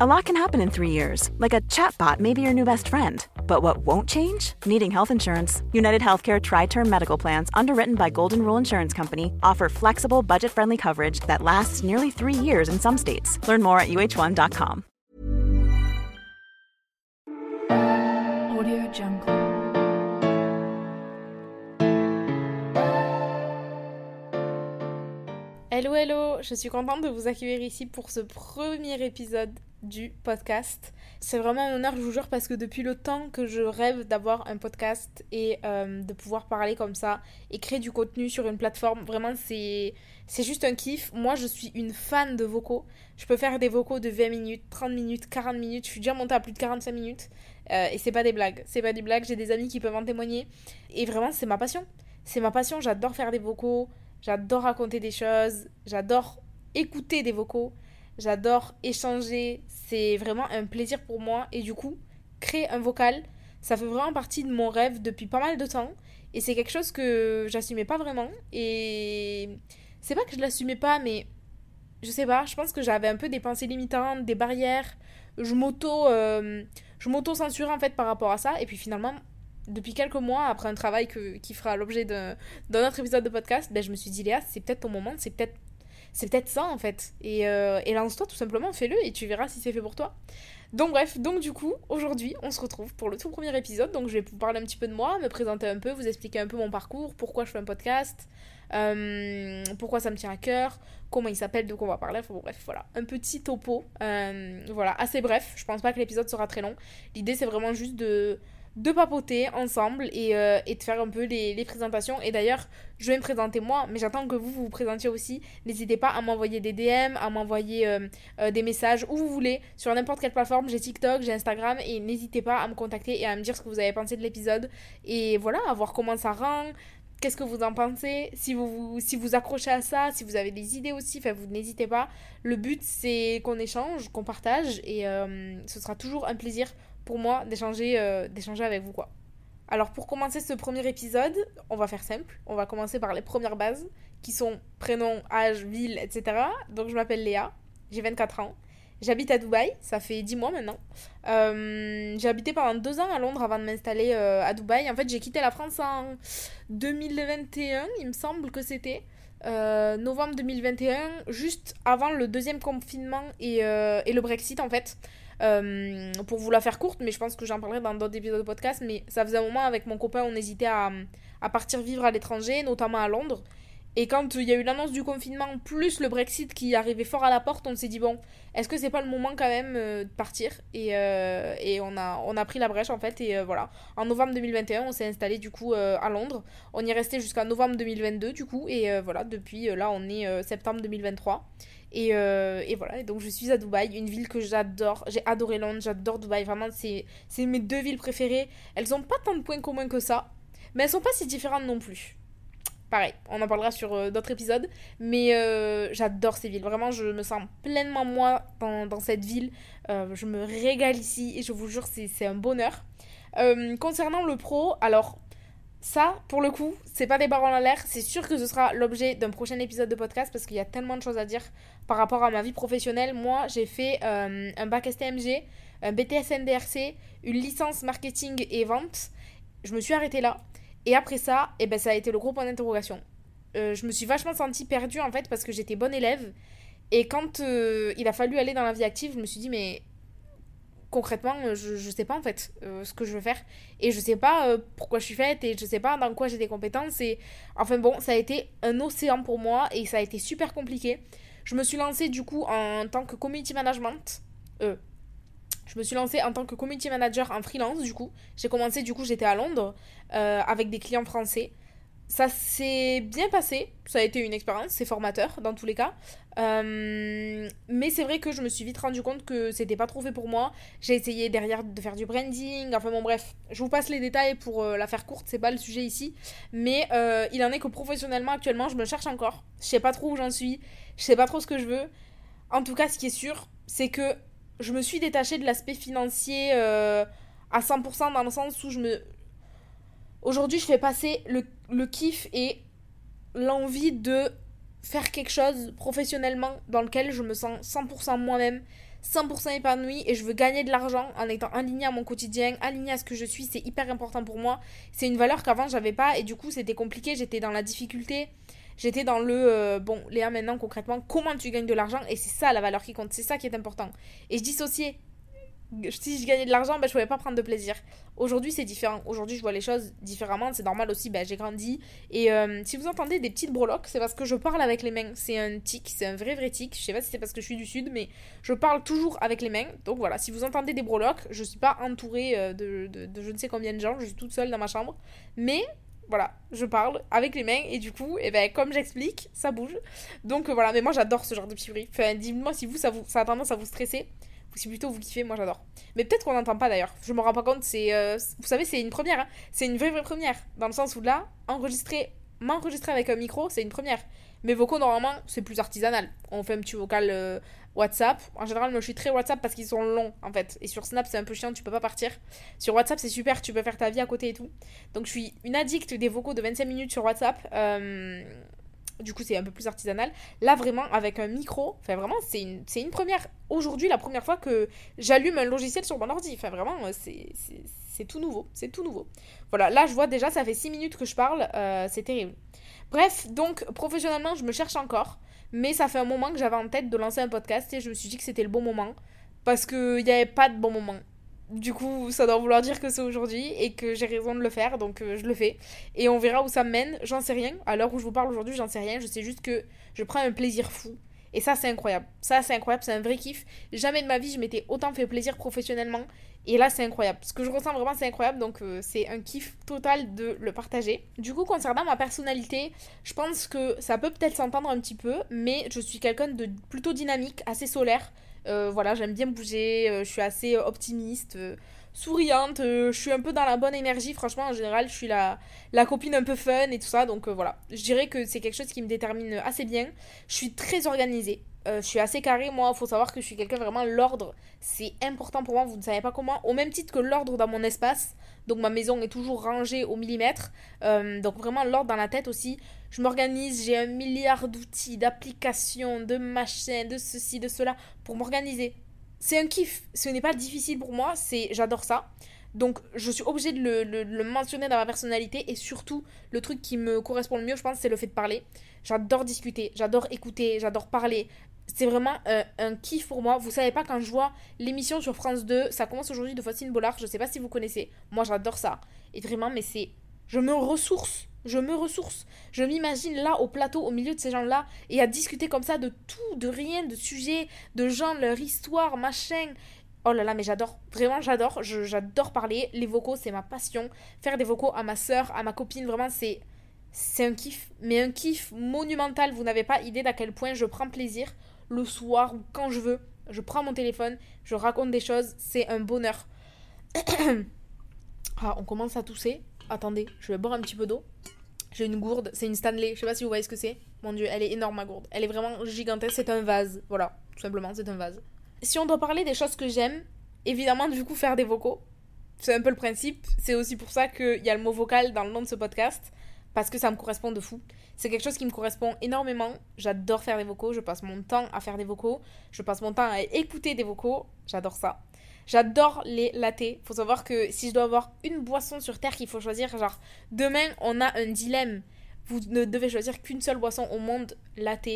A lot can happen in three years, like a chatbot may be your new best friend. But what won't change? Needing health insurance. United Healthcare Tri Term Medical Plans, underwritten by Golden Rule Insurance Company, offer flexible, budget friendly coverage that lasts nearly three years in some states. Learn more at uh1.com. Audio Jungle. Hello, hello, je suis contente de vous accueillir ici pour ce premier épisode du podcast. C'est vraiment un honneur, je vous jure, parce que depuis le temps que je rêve d'avoir un podcast et euh, de pouvoir parler comme ça et créer du contenu sur une plateforme, vraiment c'est juste un kiff. Moi, je suis une fan de vocaux. Je peux faire des vocaux de 20 minutes, 30 minutes, 40 minutes. Je suis déjà montée à plus de 45 minutes. Euh, et c'est pas des blagues. C'est pas des blagues. J'ai des amis qui peuvent en témoigner. Et vraiment, c'est ma passion. C'est ma passion. J'adore faire des vocaux. J'adore raconter des choses. J'adore écouter des vocaux. J'adore échanger. C'est vraiment un plaisir pour moi. Et du coup, créer un vocal, ça fait vraiment partie de mon rêve depuis pas mal de temps. Et c'est quelque chose que j'assumais pas vraiment. Et c'est pas que je l'assumais pas, mais je sais pas, je pense que j'avais un peu des pensées limitantes, des barrières. Je m'auto euh, je m'auto censurais en fait par rapport à ça et puis finalement depuis quelques mois après un travail que, qui fera l'objet d'un autre épisode de podcast, ben, je me suis dit Léa, c'est peut-être ton moment, c'est peut-être c'est peut-être ça en fait. Et, euh, et lance-toi tout simplement, fais-le et tu verras si c'est fait pour toi. Donc bref, donc du coup, aujourd'hui, on se retrouve pour le tout premier épisode. Donc je vais vous parler un petit peu de moi, me présenter un peu, vous expliquer un peu mon parcours, pourquoi je fais un podcast, euh, pourquoi ça me tient à cœur, comment il s'appelle, de quoi on va parler. Enfin, bon, bref, voilà, un petit topo. euh, voilà, assez bref. Je pense pas que l'épisode sera très long. L'idée, c'est vraiment juste de de papoter ensemble et, euh, et de faire un peu les, les présentations. Et d'ailleurs, je vais me présenter moi, mais j'attends que vous vous, présentiez aussi. N'hésitez pas à m'envoyer des DM, à m'envoyer euh, euh, des messages où vous voulez, sur n'importe quelle plateforme. J'ai TikTok, j'ai Instagram, et n'hésitez pas à me contacter et à me dire ce que vous avez pensé de l'épisode. Et voilà, à voir comment ça rend. Qu'est-ce que vous en pensez Si vous, vous- si vous accrochez à ça, si vous avez des idées aussi, vous n'hésitez pas. Le but, c'est qu'on échange, qu'on partage, et ce sera toujours un plaisir pour moi d'échanger euh, d'échanger avec vous quoi. Alors pour commencer ce premier épisode, on va faire simple. On va commencer par les premières bases qui sont prénom, âge, ville, etc. Donc je m'appelle Léa, j'ai 24 ans. J'habite à Dubaï, ça fait 10 mois maintenant. Euh, j'ai habité pendant 2 ans à Londres avant de m'installer euh, à Dubaï. En fait, j'ai quitté la France en 2021, il me semble que c'était. Euh, novembre 2021, juste avant le deuxième confinement et, et le Brexit en fait. Euh, pour vous la faire courte, mais je pense que j'en parlerai dans d'autres épisodes de podcast. Mais ça faisait un moment avec mon copain, on hésitait à, à partir vivre à l'étranger, notamment à Londres. Et quand il y a eu l'annonce du confinement, plus le Brexit qui arrivait fort à la porte, on s'est dit bon, est-ce que c'est pas le moment quand même euh, de partir? Et, euh, et on, a, on a pris la brèche en fait. Et voilà, en novembre 2021, on s'est installé du coup à Londres. On y est resté jusqu'à novembre 2022 du coup. Et voilà, depuis là, on est septembre 2023. Et, euh, et voilà, donc je suis à Dubaï, une ville que j'adore. J'ai adoré Londres, j'adore Dubaï. Vraiment, c'est mes deux villes préférées. Elles ont pas tant de points communs que ça, mais elles sont pas si différentes non plus. Pareil, on en parlera sur euh, d'autres épisodes, mais euh, j'adore ces villes. Vraiment, je me sens pleinement moi dans, cette ville. Je me régale ici et je vous jure, c'est un bonheur. Concernant le pro, alors ça, pour le coup, c'est pas des barres en l'air. C'est sûr que ce sera l'objet d'un prochain épisode de podcast parce qu'il y a tellement de choses à dire par rapport à ma vie professionnelle. Moi, j'ai fait euh, un bac STMG, un BTS NDRC, une licence marketing et vente. Je me suis arrêtée là. Et après ça, eh ben, ça a été le gros point d'interrogation. Euh, je me suis vachement sentie perdue en fait parce que j'étais bonne élève. Et quand euh, il a fallu aller dans la vie active, je me suis dit, mais concrètement, je, je sais pas en fait ce que je veux faire. Et je sais pas pourquoi je suis faite et je sais pas dans quoi j'ai des compétences. Et enfin bon, ça a été un océan pour moi et ça a été super compliqué. Je me suis lancée du coup en tant que community management. Euh, je me suis lancée en tant que community manager en freelance du coup. J'ai commencé du coup, j'étais à Londres euh, avec des clients français. Ça s'est bien passé, ça a été une expérience, c'est formateur dans tous les cas. Euh, mais c'est vrai que je me suis vite rendu compte que c'était pas trop fait pour moi. J'ai essayé derrière de faire du branding, enfin bon bref, je vous passe les détails pour euh, la faire courte, c'est pas le sujet ici. Mais euh, il en est que professionnellement actuellement je me cherche encore. Je sais pas trop où j'en suis, je sais pas trop ce que je veux. En tout cas ce qui est sûr, c'est que je me suis détachée de l'aspect financier à 100% dans le sens où je me... Aujourd'hui je fais passer le, le kiff et l'envie de faire quelque chose professionnellement dans lequel je me sens 100% moi-même, 100% épanouie et je veux gagner de l'argent en étant alignée à mon quotidien, alignée à ce que je suis, c'est hyper important pour moi. C'est une valeur qu'avant j'avais pas et du coup c'était compliqué, j'étais dans la difficulté. J'étais dans le euh, bon, Léa, maintenant concrètement, comment tu gagnes de l'argent? Et c'est ça la valeur qui compte, c'est ça qui est important. Et je dissociais si je gagnais de l'argent, ben, je pouvais pas prendre de plaisir. Aujourd'hui, c'est différent. Aujourd'hui, je vois les choses différemment. C'est normal aussi, ben, j'ai grandi. Et euh, si vous entendez des petites breloques, c'est parce que je parle avec les mains. C'est un tic, c'est un vrai vrai tic. Je sais pas si c'est parce que je suis du sud, mais je parle toujours avec les mains. Donc voilà, si vous entendez des breloques, je suis pas entourée euh, de, de, je ne sais combien de gens. Je suis toute seule dans ma chambre. Mais voilà, je parle avec les mains et du coup, et ben, comme j'explique, ça bouge. Donc euh, voilà, mais moi j'adore ce genre de petit bruit. Enfin, dites-moi si vous ça, vous, ça a tendance à vous stresser si plutôt vous kiffez, moi j'adore. Mais peut-être qu'on n'entend pas d'ailleurs, je me rends pas compte, c'est. euh, vous savez, c'est une première, hein. c'est une vraie vraie première. Dans le sens où là, enregistrer, m'enregistrer avec un micro, c'est une première. Mes vocaux, normalement, c'est plus artisanal. On fait un petit vocal euh, WhatsApp. En général, moi je suis très WhatsApp parce qu'ils sont longs en fait. Et sur Snap, c'est un peu chiant, tu peux pas partir. Sur WhatsApp, c'est super, tu peux faire ta vie à côté et tout. Donc je suis une addict des vocaux de 25 minutes sur WhatsApp. Euh, du coup, c'est un peu plus artisanal. Là, vraiment, avec un micro, enfin, vraiment, c'est une, une première. Aujourd'hui, la première fois que j'allume un logiciel sur mon ordi. Enfin, vraiment, euh, c'est tout nouveau. C'est tout nouveau. Voilà, là, je vois déjà, ça fait 6 minutes que je parle. euh, c'est terrible. Bref, donc, professionnellement, je me cherche encore. Mais ça fait un moment que j'avais en tête de lancer un podcast et je me suis dit que c'était le bon moment. Parce qu'il n'y avait pas de bon moment. Du coup, ça doit vouloir dire que c'est aujourd'hui et que j'ai raison de le faire, donc euh, je le fais. Et on verra où ça mène, j'en sais rien. À l'heure où je vous parle aujourd'hui, j'en sais rien. Je sais juste que je prends un plaisir fou. Et ça, c'est incroyable. Ça, c'est incroyable, c'est un vrai kiff. Jamais de ma vie, je m'étais autant fait plaisir professionnellement. Et là, c'est incroyable. Ce que je ressens vraiment, c'est incroyable. Donc, euh, c'est un kiff total de le partager. Du coup, concernant ma personnalité, je pense que ça peut peut-être s'entendre un petit peu, mais je suis quelqu'un de plutôt dynamique, assez solaire. Euh, voilà, j'aime bien bouger, euh, je suis assez optimiste, euh, souriante, euh, je suis un peu dans la bonne énergie. Franchement, en général, je suis la, la copine un peu fun et tout ça. Donc euh, voilà, je dirais que c'est quelque chose qui me détermine assez bien. Je suis très organisée. Euh, je suis assez carrée, moi, faut savoir que je suis quelqu'un vraiment l'ordre, c'est important pour moi, vous ne savez pas comment, au même titre que l'ordre dans mon espace, donc ma maison est toujours rangée au millimètre, donc vraiment l'ordre dans la tête aussi, je m'organise, j'ai un milliard d'outils, d'applications, de machins, de ceci, de cela, pour m'organiser. C'est un kiff, ce n'est pas difficile pour moi, c'est j'adore ça. Donc je suis obligée de le, le- mentionner dans ma personnalité et surtout le truc qui me correspond le mieux, je pense, c'est le fait de parler. J'adore discuter, j'adore écouter, j'adore parler. C'est vraiment euh, un kiff pour moi. Vous savez pas quand je vois l'émission sur France 2, ça commence aujourd'hui de Faustine Bollard, je sais pas si vous connaissez. Moi j'adore ça. Et vraiment, mais c'est. Je me ressource. Je me ressource. Je m'imagine là au plateau, au milieu de ces gens-là, et à discuter comme ça de tout, de rien, de sujets, de gens, leur histoire, machin. Oh là là, mais j'adore. Vraiment, j'adore. J'adore parler. Les vocaux, c'est ma passion. Faire des vocaux à ma soeur, à ma copine, vraiment, c'est. C'est un kiff. Mais un kiff monumental. Vous n'avez pas idée d'à quel point je prends plaisir le soir ou quand je veux. Je prends mon téléphone, je raconte des choses. C'est un bonheur. ah, on commence à tousser. Attendez, je vais boire un petit peu d'eau. J'ai une gourde, c'est une Stanley, je sais pas si vous voyez ce que c'est. Mon dieu, elle est énorme ma gourde. Elle est vraiment gigantesque, c'est un vase. Voilà, tout simplement, c'est un vase. Si on doit parler des choses que j'aime, évidemment, du coup, faire des vocaux. C'est un peu le principe. C'est aussi pour ça qu'il y a le mot vocal dans le nom de ce podcast. Parce que ça me correspond de fou. C'est quelque chose qui me correspond énormément. J'adore faire des vocaux. Je passe mon temps à faire des vocaux. Je passe mon temps à écouter des vocaux. J'adore ça. J'adore les latés. Faut savoir que si je dois avoir une boisson sur terre qu'il faut choisir, genre demain on a un dilemme. Vous ne devez choisir qu'une seule boisson au monde, latte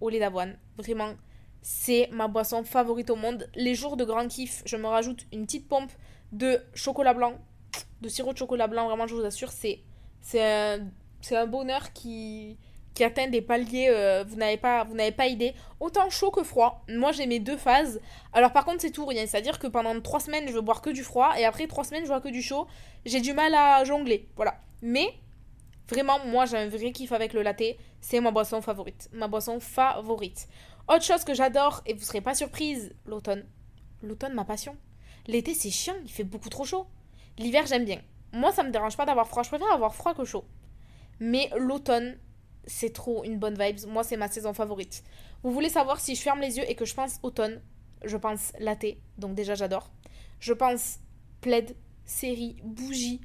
au lait d'avoine. Vraiment, c'est ma boisson favorite au monde. Les jours de grand kiff, je me rajoute une petite pompe de chocolat blanc, de sirop de chocolat blanc, vraiment, je vous assure, c'est un, un bonheur qui, qui atteint des paliers, euh, vous n'avez pas, idée. Autant chaud que froid. Moi, j'ai mes deux phases. Alors, par contre, c'est tout rien. C'est-à-dire que pendant trois semaines, je veux boire que du froid, et après trois semaines, je bois que du chaud. J'ai du mal à jongler, voilà. Mais vraiment, moi, j'ai un vrai kiff avec le latte. C'est ma boisson favorite. Ma boisson favorite. Autre chose que j'adore, et vous serez pas surprise, l'automne. L'automne, ma passion. L'été, c'est chiant, il fait beaucoup trop chaud. L'hiver, j'aime bien. Moi, ça me dérange pas d'avoir froid. Je préfère avoir froid que chaud. Mais l'automne, c'est trop une bonne vibe. Moi, c'est ma saison favorite. Vous voulez savoir si je ferme les yeux et que je pense automne Je pense latte, donc déjà j'adore. Je pense plaid, série, bougie,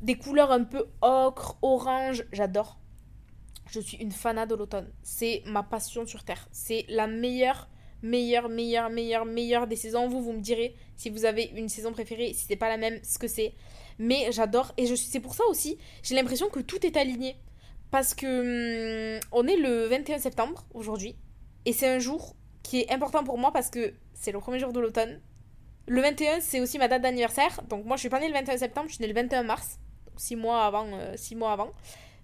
des couleurs un peu ocre, orange, j'adore. Je suis une fanade de l'automne. C'est ma passion sur Terre. C'est la meilleure, meilleure, meilleure, meilleure, meilleure des saisons. Vous, vous me direz si vous avez une saison préférée, si c'est pas la même, ce que c'est. Mais j'adore. Et je c'est pour ça aussi, j'ai l'impression que tout est aligné. Parce que hum, on est le 21 septembre aujourd'hui. Et c'est un jour qui est important pour moi parce que c'est le premier jour de l'automne. Le 21, c'est aussi ma date d'anniversaire. Donc moi, je suis pas née le 21 septembre, je suis née le 21 mars. 6 mois avant. Euh, mois avant.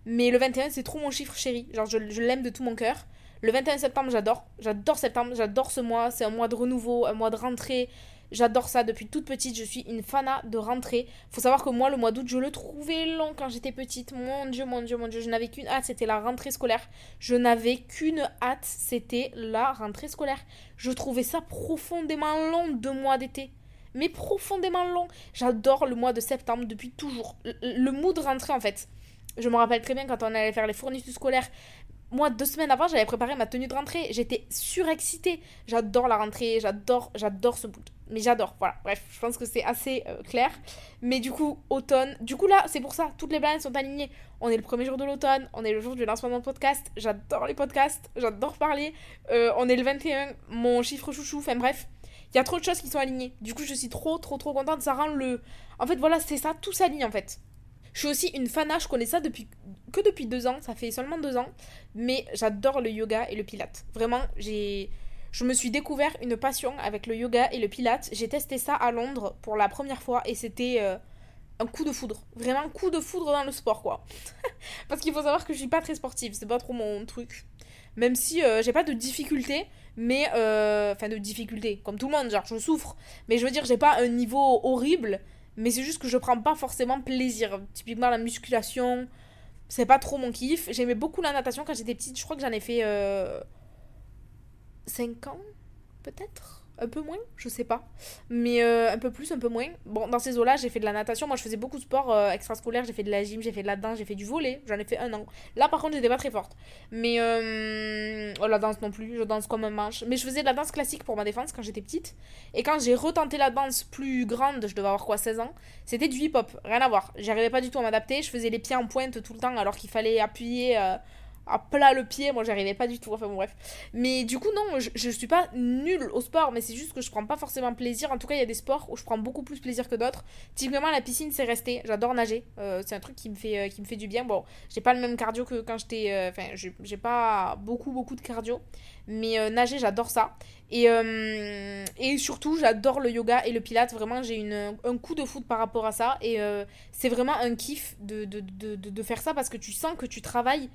Mais le 21, c'est trop mon chiffre chéri. Genre, je, je l'aime de tout mon cœur. Le 21 septembre, j'adore. J'adore septembre, j'adore ce mois. C'est un mois de renouveau, un mois de rentrée. J'adore ça depuis toute petite. Je suis une fana de rentrée. Faut savoir que moi, le mois d'août, je le trouvais long quand j'étais petite. Mon Dieu, mon Dieu, mon Dieu. Je n'avais qu'une hâte, c'était la rentrée scolaire. Je n'avais qu'une hâte, c'était la rentrée scolaire. Je trouvais ça profondément long, deux mois d'été. Mais profondément long. J'adore le mois de septembre depuis toujours. Le, le mood rentrée, en fait. Je me rappelle très bien quand on allait faire les fournitures scolaires moi, deux semaines avant, j'avais préparé ma tenue de rentrée. J'étais surexcitée. J'adore la rentrée, j'adore, j'adore ce bout. Mais j'adore, voilà. Bref, je pense que c'est assez euh, clair. Mais du coup, automne. Du coup, là, c'est pour ça, toutes les planètes sont alignées. On est le premier jour de l'automne, on est le jour du lancement de mon podcast. J'adore les podcasts, j'adore parler. Euh, on est le 21, mon chiffre chouchou. Enfin bref, il y a trop de choses qui sont alignées. Du coup, je suis trop, trop, trop contente. Ça rend le. En fait, voilà, c'est ça, tout s'aligne en fait. Je suis aussi une fana, je connais ça depuis que depuis deux ans, ça fait seulement deux ans, mais j'adore le yoga et le pilate. Vraiment, j'ai je me suis découvert une passion avec le yoga et le pilate. J'ai testé ça à Londres pour la première fois et c'était euh, un coup de foudre. Vraiment un coup de foudre dans le sport, quoi. Parce qu'il faut savoir que je suis pas très sportive, c'est pas trop mon truc. Même si euh, j'ai pas de difficultés, mais. Euh, enfin, de difficultés, comme tout le monde, genre je souffre. Mais je veux dire, j'ai pas un niveau horrible, mais c'est juste que je prends pas forcément plaisir. Typiquement la musculation, c'est pas trop mon kiff. J'aimais beaucoup la natation quand j'étais petite. Je crois que j'en ai fait 5 euh, ans, peut-être un peu moins, je sais pas. Mais euh, un peu plus, un peu moins. Bon, dans ces eaux-là, j'ai fait de la natation. Moi, je faisais beaucoup de sport euh, extrascolaire. J'ai fait de la gym, j'ai fait de la danse, j'ai fait du volet. J'en ai fait un an. Là, par contre, j'étais pas très forte. Mais euh, oh, la danse non plus. Je danse comme un manche. Mais je faisais de la danse classique pour ma défense quand j'étais petite. Et quand j'ai retenté la danse plus grande, je devais avoir quoi, 16 ans, c'était du hip-hop. Rien à voir. J'arrivais pas du tout à m'adapter. Je faisais les pieds en pointe tout le temps alors qu'il fallait appuyer à plat le pied, moi j'arrivais pas du tout, enfin bon bref. Mais du coup non, je, suis pas nulle au sport, mais c'est juste que je prends pas forcément plaisir. En tout cas, il y a des sports où je prends beaucoup plus plaisir que d'autres. Typiquement la piscine c'est resté, j'adore nager, euh, c'est un truc qui me fait euh, qui me fait du bien. Bon, j'ai pas le même cardio que quand j'étais euh, enfin j'ai pas beaucoup beaucoup de cardio, mais nager j'adore ça. Et, et surtout, j'adore le yoga et le pilate. Vraiment, j'ai un coup de foot par rapport à ça. Et c'est vraiment un kiff de, de, de, de, faire ça parce que tu sens que tu travailles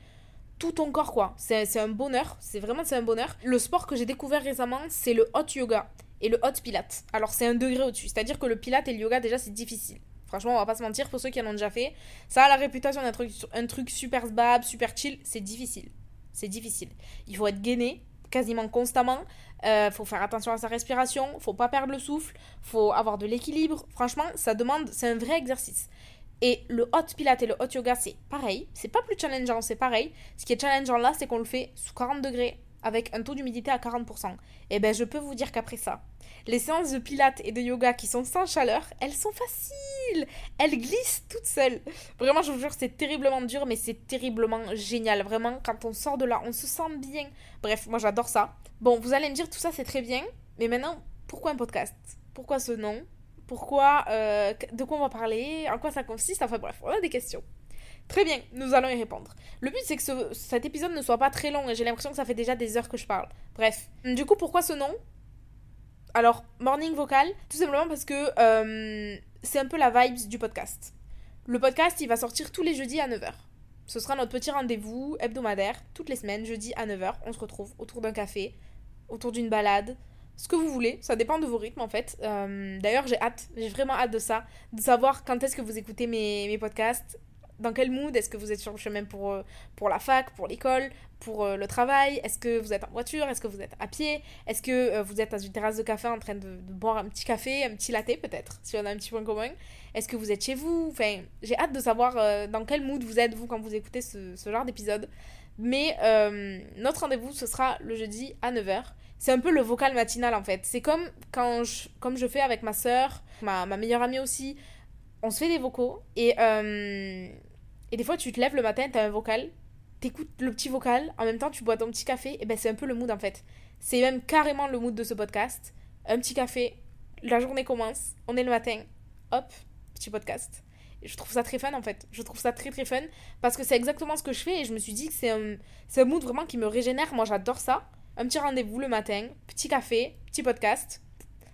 tout ton corps quoi. C'est un bonheur, c'est vraiment c'est un bonheur. Le sport que j'ai découvert récemment, c'est le hot yoga et le hot pilate. Alors c'est un degré au-dessus, c'est-à-dire que le pilate et le yoga déjà c'est difficile. Franchement, on va pas se mentir pour ceux qui en ont déjà fait. Ça a la réputation d'être un truc super sbab, super chill, c'est difficile. C'est difficile. Il faut être gainé quasiment constamment. Euh, faut faire attention à sa respiration, faut pas perdre le souffle, faut avoir de l'équilibre. Franchement, ça demande, c'est un vrai exercice. Et le hot pilate et le hot yoga, c'est pareil. C'est pas plus challengeant, c'est pareil. Ce qui est challengeant là, c'est qu'on le fait sous 40 degrés avec un taux d'humidité à 40%. Et ben je peux vous dire qu'après ça, les séances de pilates et de yoga qui sont sans chaleur, elles sont faciles. Elles glissent toutes seules. Vraiment, je vous jure, c'est terriblement dur, mais c'est terriblement génial. Vraiment, quand on sort de là, on se sent bien. Bref, moi j'adore ça. Bon, vous allez me dire tout ça, c'est très bien. Mais maintenant, pourquoi un podcast? Pourquoi ce nom? Pourquoi, euh, de quoi on va parler, en quoi ça consiste, enfin bref, on a des questions. Très bien, nous allons y répondre. Le but, c'est que ce- cet épisode ne soit pas très long j'ai l'impression que ça fait déjà des heures que je parle. Bref. Du coup, pourquoi ce nom? Alors, Morning Vocal, tout simplement parce que euh, c'est un peu la vibes du podcast. Le podcast, il va sortir tous les jeudis à 9h. Ce sera notre petit rendez-vous hebdomadaire, toutes les semaines, jeudi à 9h. On se retrouve autour d'un café, autour d'une balade, ce que vous voulez. Ça dépend de vos rythmes, en fait. Euh, D'ailleurs, j'ai hâte, j'ai vraiment hâte de ça, de savoir quand est-ce que vous écoutez mes, podcasts, dans quel mood Est-ce que vous êtes sur le chemin pour, euh, pour la fac, pour l'école, pour euh, le travail Est-ce que vous êtes en voiture Est-ce que vous êtes à pied Est-ce que vous êtes dans une terrasse de café en train de, boire un petit café, un petit latte peut-être, si on a un petit point commun Est-ce que vous êtes chez vous? Enfin, j'ai hâte de savoir dans quel mood vous êtes, vous, quand vous écoutez ce genre d'épisode. Mais euh, notre rendez-vous, ce sera le jeudi à 9h. C'est un peu le vocal matinal en fait. C'est comme quand je, comme je fais avec ma soeur, ma, meilleure amie aussi. On se fait des vocaux et, euh, et des fois tu te lèves le matin, t'as un vocal, t'écoutes le petit vocal, en même temps tu bois ton petit café, et ben c'est un peu le mood en fait. C'est même carrément le mood de ce podcast. Un petit café, la journée commence, on est le matin, hop, petit podcast. Je trouve ça très fun en fait. Je trouve ça très très fun parce que c'est exactement ce que je fais et je me suis dit que c'est un, c'est un mood vraiment qui me régénère. Moi j'adore ça. Un petit rendez-vous le matin, petit café, petit podcast.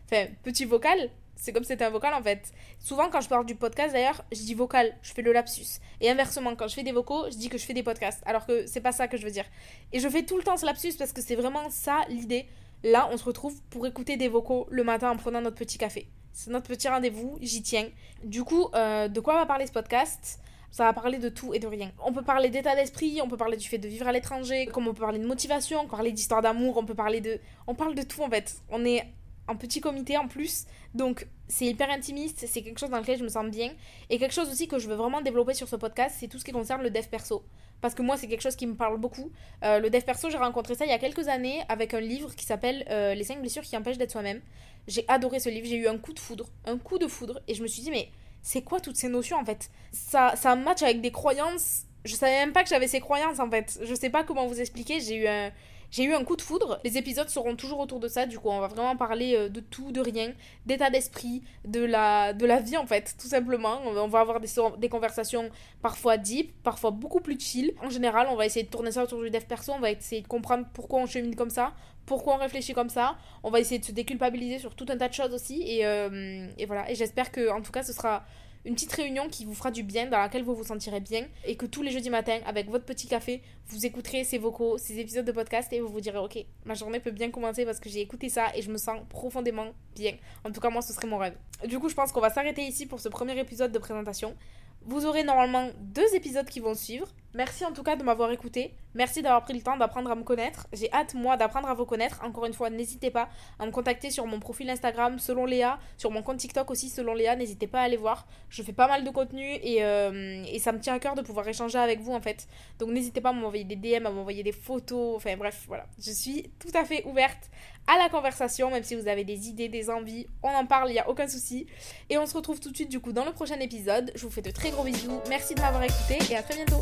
Enfin, petit vocal. C'est comme si c'était un vocal en fait. Souvent quand je parle du podcast d'ailleurs, je dis vocal, je fais le lapsus. Et inversement, quand je fais des vocaux, je dis que je fais des podcasts. Alors que c'est pas ça que je veux dire. Et je fais tout le temps ce lapsus parce que c'est vraiment ça l'idée. Là, on se retrouve pour écouter des vocaux le matin en prenant notre petit café. C'est notre petit rendez-vous, j'y tiens. Du coup, euh, de quoi va parler ce podcast? Ça va parler de tout et de rien. On peut parler d'état d'esprit, on peut parler du fait de vivre à l'étranger, comme on peut parler de motivation, on peut parler d'histoire d'amour, on peut parler de... On parle de tout en fait. On est en petit comité en plus, donc c'est hyper intimiste, c'est quelque chose dans lequel je me sens bien. Et quelque chose aussi que je veux vraiment développer sur ce podcast, c'est tout ce qui concerne le dev perso. Parce que moi, c'est quelque chose qui me parle beaucoup. Euh, le dev perso, j'ai rencontré ça il y a quelques années avec un livre qui s'appelle euh, Les 5 blessures qui empêchent d'être soi-même. J'ai adoré ce livre, j'ai eu un coup de foudre, un coup de foudre, et je me suis dit, mais c'est quoi toutes ces notions en fait? Ça, ça match avec des croyances. Je savais même pas que j'avais ces croyances en fait. Je sais pas comment vous expliquer. J'ai eu un. J'ai eu un coup de foudre. Les épisodes seront toujours autour de ça. Du coup, on va vraiment parler euh, de tout, de rien, d'état d'esprit, de la, de la vie en fait, tout simplement. On va, avoir des, des conversations parfois deep, parfois beaucoup plus chill. En général, on va essayer de tourner ça autour du dev perso. On va essayer de comprendre pourquoi on chemine comme ça, pourquoi on réfléchit comme ça. On va essayer de se déculpabiliser sur tout un tas de choses aussi. Et, euh, et voilà. Et j'espère que, en tout cas, ce sera une petite réunion qui vous fera du bien, dans laquelle vous vous sentirez bien, et que tous les jeudis matins, avec votre petit café, vous écouterez ces vocaux, ces épisodes de podcast, et vous vous direz, ok, ma journée peut bien commencer parce que j'ai écouté ça et je me sens profondément bien. En tout cas, moi, ce serait mon rêve. Du coup, je pense qu'on va s'arrêter ici pour ce premier épisode de présentation. Vous aurez normalement deux épisodes qui vont suivre. Merci en tout cas de m'avoir écouté. Merci d'avoir pris le temps d'apprendre à me connaître. J'ai hâte, moi, d'apprendre à vous connaître. Encore une fois, n'hésitez pas à me contacter sur mon profil Instagram selon Léa, sur mon compte TikTok aussi selon Léa. N'hésitez pas à aller voir. Je fais pas mal de contenu et, euh, et ça me tient à cœur de pouvoir échanger avec vous en fait. Donc n'hésitez pas à m'envoyer des DM, à m'envoyer des photos. Enfin bref, voilà. Je suis tout à fait ouverte à la conversation, même si vous avez des idées, des envies. On en parle, il n'y a aucun souci. Et on se retrouve tout de suite du coup dans le prochain épisode. Je vous fais de très gros bisous. Merci de m'avoir écouté et à très bientôt.